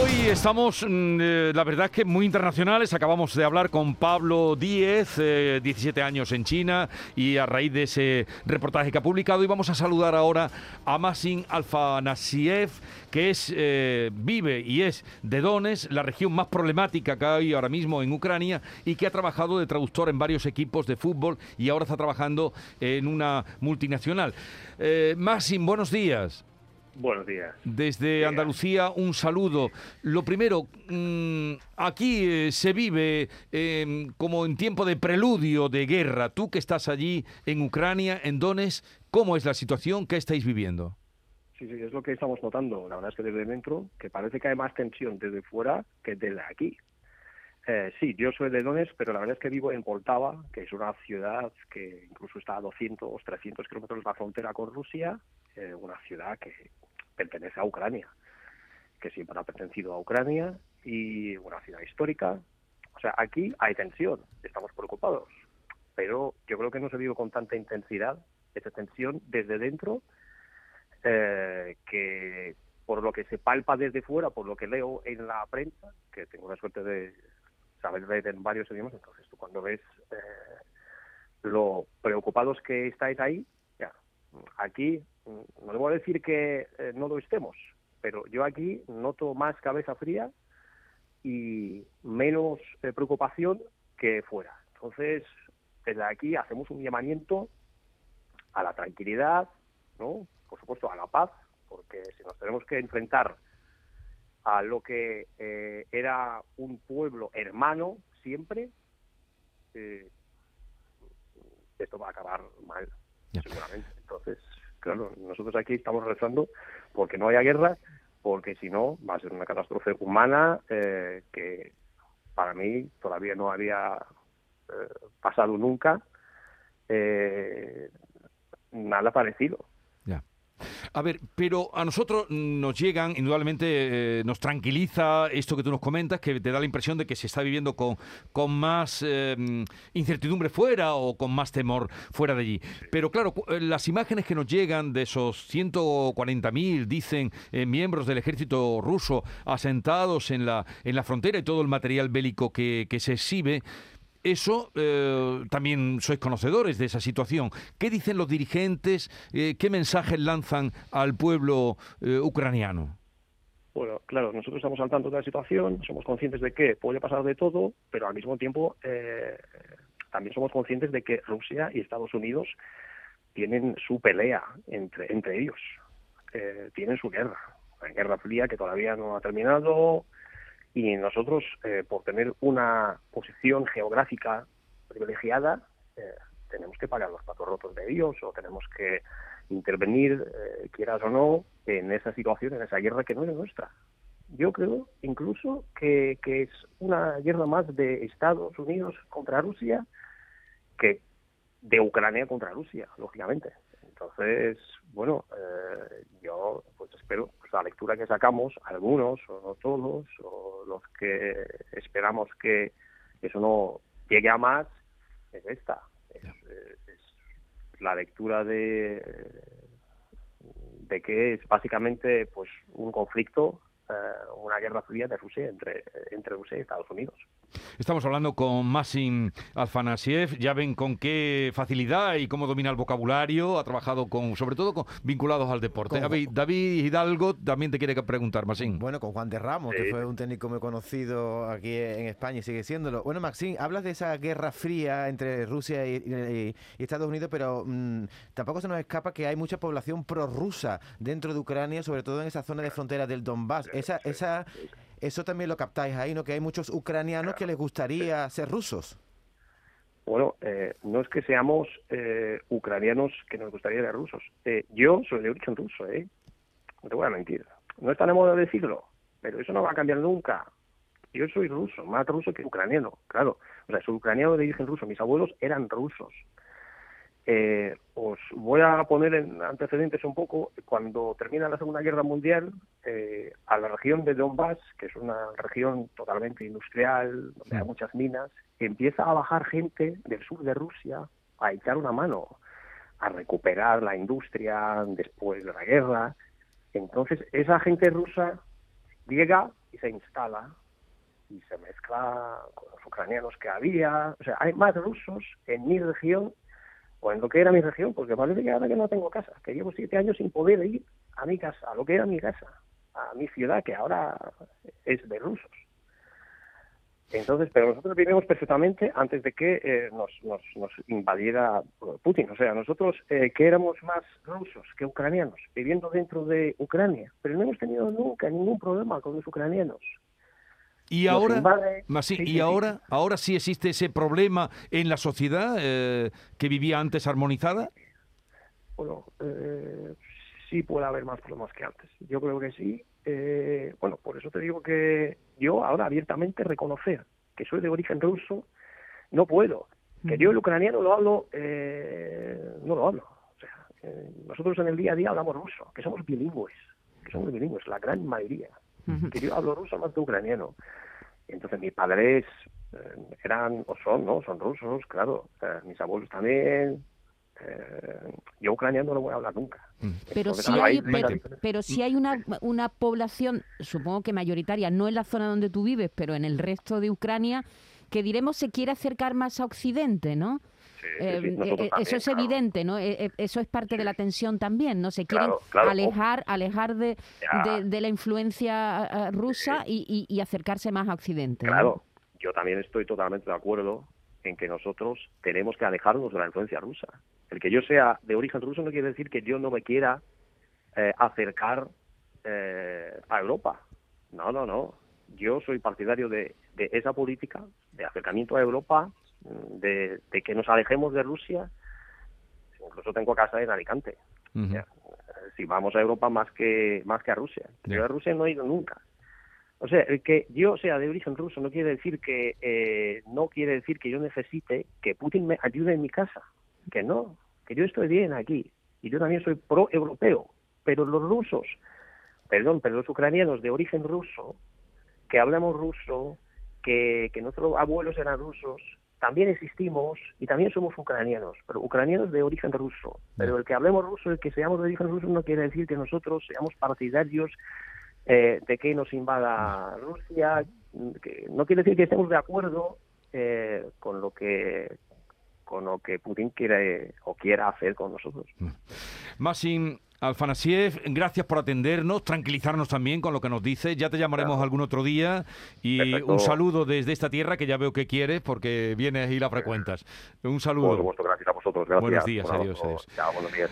Hoy estamos, mm, eh, la verdad es que muy internacionales. Acabamos de hablar con Pablo Díez, 17 eh, años en China, y a raíz de ese reportaje que ha publicado, y vamos a saludar ahora a Masin Alfanasiev, que es, eh, vive y es de Donetsk, la región más problemática que hay ahora mismo en Ucrania, y que ha trabajado de traductor en varios equipos de fútbol y ahora está trabajando en una multinacional. Masin, buenos días. Buenos días. Desde Andalucía, un saludo. Lo primero, mm, aquí eh, se vive em, como en tiempo de preludio de guerra. Tú que estás allí en Ucrania, en Donetsk, ¿cómo es la situación? ¿Qué estáis viviendo? Sí, sí, es lo que estamos notando. La verdad es que desde dentro, que parece que hay más tensión desde fuera que desde aquí. Eh, sí, yo soy de Donetsk, pero la verdad es que vivo en Poltava, que es una ciudad que incluso está a 200 o 300 kilómetros de la frontera con Rusia, eh, una ciudad que pertenece a Ucrania, que siempre ha pertenecido a Ucrania y una ciudad histórica. O sea, aquí hay tensión, estamos preocupados, pero yo creo que no se vive con tanta intensidad esa tensión desde dentro eh, que por lo que se palpa desde fuera, por lo que leo en la prensa, que tengo la suerte de saber leer en varios idiomas, entonces tú cuando ves eh, lo preocupados que estáis ahí, aquí no debo decir que eh, no lo estemos, pero yo aquí noto más cabeza fría y menos eh, preocupación que fuera. Entonces, desde aquí hacemos un llamamiento a la tranquilidad, ¿no? Por supuesto, a la paz, porque si nos tenemos que enfrentar a lo que eh, era un pueblo hermano siempre, esto va a acabar mal, seguramente. Entonces, claro, nosotros aquí estamos rezando porque no haya guerra, porque si no va a ser una catástrofe humana eh, que para mí todavía no había eh, pasado nunca eh, nada parecido. A ver, pero a nosotros nos llegan, indudablemente eh, nos tranquiliza esto que tú nos comentas, que te da la impresión de que se está viviendo con, con más eh, incertidumbre fuera o con más temor fuera de allí. Pero claro, eh, las imágenes que nos llegan de esos 140.000, dicen, miembros del ejército ruso asentados en la, en la frontera y todo el material bélico que, que se exhibe, eso eh, también sois conocedores de esa situación. ¿Qué dicen los dirigentes? Eh, ¿Qué mensajes lanzan al pueblo eh, ucraniano? Bueno, claro, nosotros estamos al tanto de la situación, somos conscientes de que puede pasar de todo, pero al mismo tiempo también somos conscientes de que Rusia y Estados Unidos tienen su pelea entre, entre ellos, tienen su guerra, la guerra fría que todavía no ha terminado, y nosotros, eh, por tener una posición geográfica privilegiada, eh, tenemos que pagar los patos rotos de ellos o tenemos que intervenir, eh, quieras o no, en esa situación, en esa guerra que no es nuestra. Yo creo incluso que, que es una guerra más de Estados Unidos contra Rusia que de Ucrania contra Rusia, lógicamente. Entonces, bueno, eh, yo pues espero pues, la lectura que sacamos, algunos o no todos, o los que esperamos que eso no llegue a más, es esta. Es, la lectura de, de que es básicamente pues un conflicto, eh, una guerra fría de Rusia entre, entre Rusia y Estados Unidos. Estamos hablando con Masim Alfanasiev. Ya ven con qué facilidad y cómo domina el vocabulario. Ha trabajado con, sobre todo, con vinculados al deporte. David, Hidalgo también te quiere preguntar, Masim. Bueno, con Juan de Ramos, que fue un técnico muy conocido aquí en España y sigue siéndolo. Bueno, Maxim, hablas de esa guerra fría entre Rusia y, Estados Unidos, pero mm, tampoco se nos escapa que hay mucha población prorrusa dentro de Ucrania, sobre todo en esa zona de frontera del Donbass. Esa, esa eso también lo captáis ahí, ¿no? Que hay muchos ucranianos que les gustaría ser rusos. Bueno, eh, no es que seamos eh, ucranianos que nos gustaría ser rusos. Eh, yo soy de origen ruso, ¿eh? No te voy a mentir. No está de moda decirlo, pero eso no va a cambiar nunca. Yo soy ruso, más ruso que ucraniano, claro. O sea, soy ucraniano de origen ruso. Mis abuelos eran rusos. Eh, os voy a poner en antecedentes un poco. Cuando termina la Segunda Guerra Mundial, eh, a la región de Donbass, que es una región totalmente industrial, donde hay muchas minas, empieza a bajar gente del sur de Rusia a echar una mano a recuperar la industria después de la guerra. Entonces, esa gente rusa llega y se instala y se mezcla con los ucranianos que había. O sea, hay más rusos en mi región o en lo que era mi región, porque parece que ahora que no tengo casa, que llevo siete años sin poder ir a mi casa, a lo que era mi casa, a mi ciudad, que ahora es de rusos. Entonces, pero nosotros vivimos perfectamente antes de que eh, nos, nos, nos, invadiera Putin. O sea, nosotros eh, que éramos más rusos que ucranianos, viviendo dentro de Ucrania, pero no hemos tenido nunca ningún problema con los ucranianos. Y ahora, sí, y ahora, ahora sí existe ese problema en la sociedad eh, que vivía antes armonizada. Bueno, sí puede haber más problemas que antes. Yo creo que sí. Eh, bueno, por eso te digo que yo ahora abiertamente reconocer que soy de origen ruso, no puedo. Que yo el ucraniano lo hablo, eh, no lo hablo. O sea, eh, nosotros en el día a día hablamos ruso, que somos bilingües, que somos bilingües, la gran mayoría. Que yo hablo ruso más que ucraniano. Entonces mis padres eran, o son, ¿no? Son rusos, claro. mis abuelos también, eh, yo ucraniano no lo voy a hablar nunca. Mm. Pero si hay, pero, si hay una, una población, supongo que mayoritaria, no en la zona donde tú vives, pero en el resto de Ucrania, que diremos se quiere acercar más a Occidente, ¿no? Eh, eh, eso es evidente, ¿no? eso es parte de la tensión también, ¿no? Se quieren alejar, alejar de, de, la influencia rusa y, y, acercarse más a Occidente. Claro, yo también estoy totalmente de acuerdo en que nosotros tenemos que alejarnos de la influencia rusa. El que yo sea de origen ruso no quiere decir que yo no me quiera eh, acercar eh, a Europa. No, no, no. Yo soy partidario de, esa política de acercamiento a Europa, de, que nos alejemos de Rusia. Incluso tengo casa en Alicante. si vamos a Europa más que más que a Rusia. Yo a Rusia no he ido nunca. O sea, el que yo sea de origen ruso no quiere decir que eh, no quiere decir que yo necesite que Putin me ayude en mi casa. Que no, que yo estoy bien aquí y yo también soy pro-europeo. Pero los rusos, perdón, pero los ucranianos de origen ruso, que hablamos ruso, que, que nuestros abuelos eran rusos, también existimos y también somos ucranianos, pero ucranianos de origen ruso. Pero el que hablemos ruso, el que seamos de origen ruso, no quiere decir que nosotros seamos partidarios eh, de que nos invada Rusia, que no quiere decir que estemos de acuerdo eh, con lo que con lo que Putin quiere o quiera hacer con nosotros. Masin Alfanasiev, gracias por atendernos, tranquilizarnos también con lo que nos dice. Ya te llamaremos algún otro día y un saludo desde esta tierra que ya veo que quieres porque vienes y la frecuentas. Un saludo. gracias a vosotros. Gracias. Buenos días, adiós. adiós. buenos días.